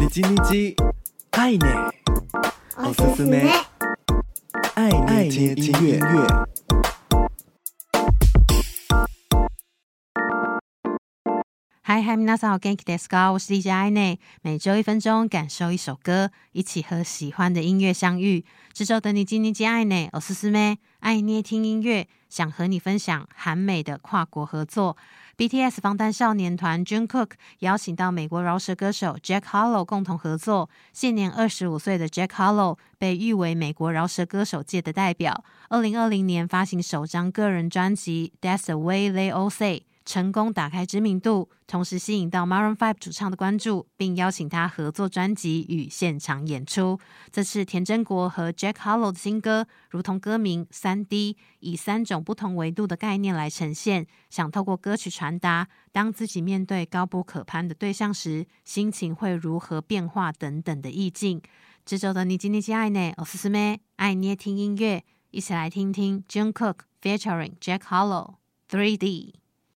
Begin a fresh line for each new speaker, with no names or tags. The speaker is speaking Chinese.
你叽你叽，爱捏，おすすめ，爱捏听音乐。
嗨嗨，皆さんお元気ですか？我是 DJ 爱捏，每周一分钟，感受一首歌，一起和喜欢的音乐相遇。这周的你叽你叽，爱捏，おすすめ，爱捏听音乐，想和你分享韩美的跨国合作。BTS 防弹少年团 Jungkook 邀请到美国饶舌歌手 Jack Harlow 共同合作。现年二十五岁的 Jack Harlow 被誉为美国饶舌歌手界的代表。二零二零年发行首张个人专辑《That's the Way They All Say》。 成功打开知名度，同时吸引到 Maroon Five 主唱的关注，并邀请他合作专辑与现场演出。这次田真国和 Jack Harlow 的新歌，如同歌名“三 D”，以三种不同维度的概念来呈现，想透过歌曲传达，当自己面对高不可攀的对象时，心情会如何变化等等的意境。这周的你叽你叽爱捏，おすすめ爱捏听音乐，一起来听听 Jungkook featuring Jack Harlow 3D。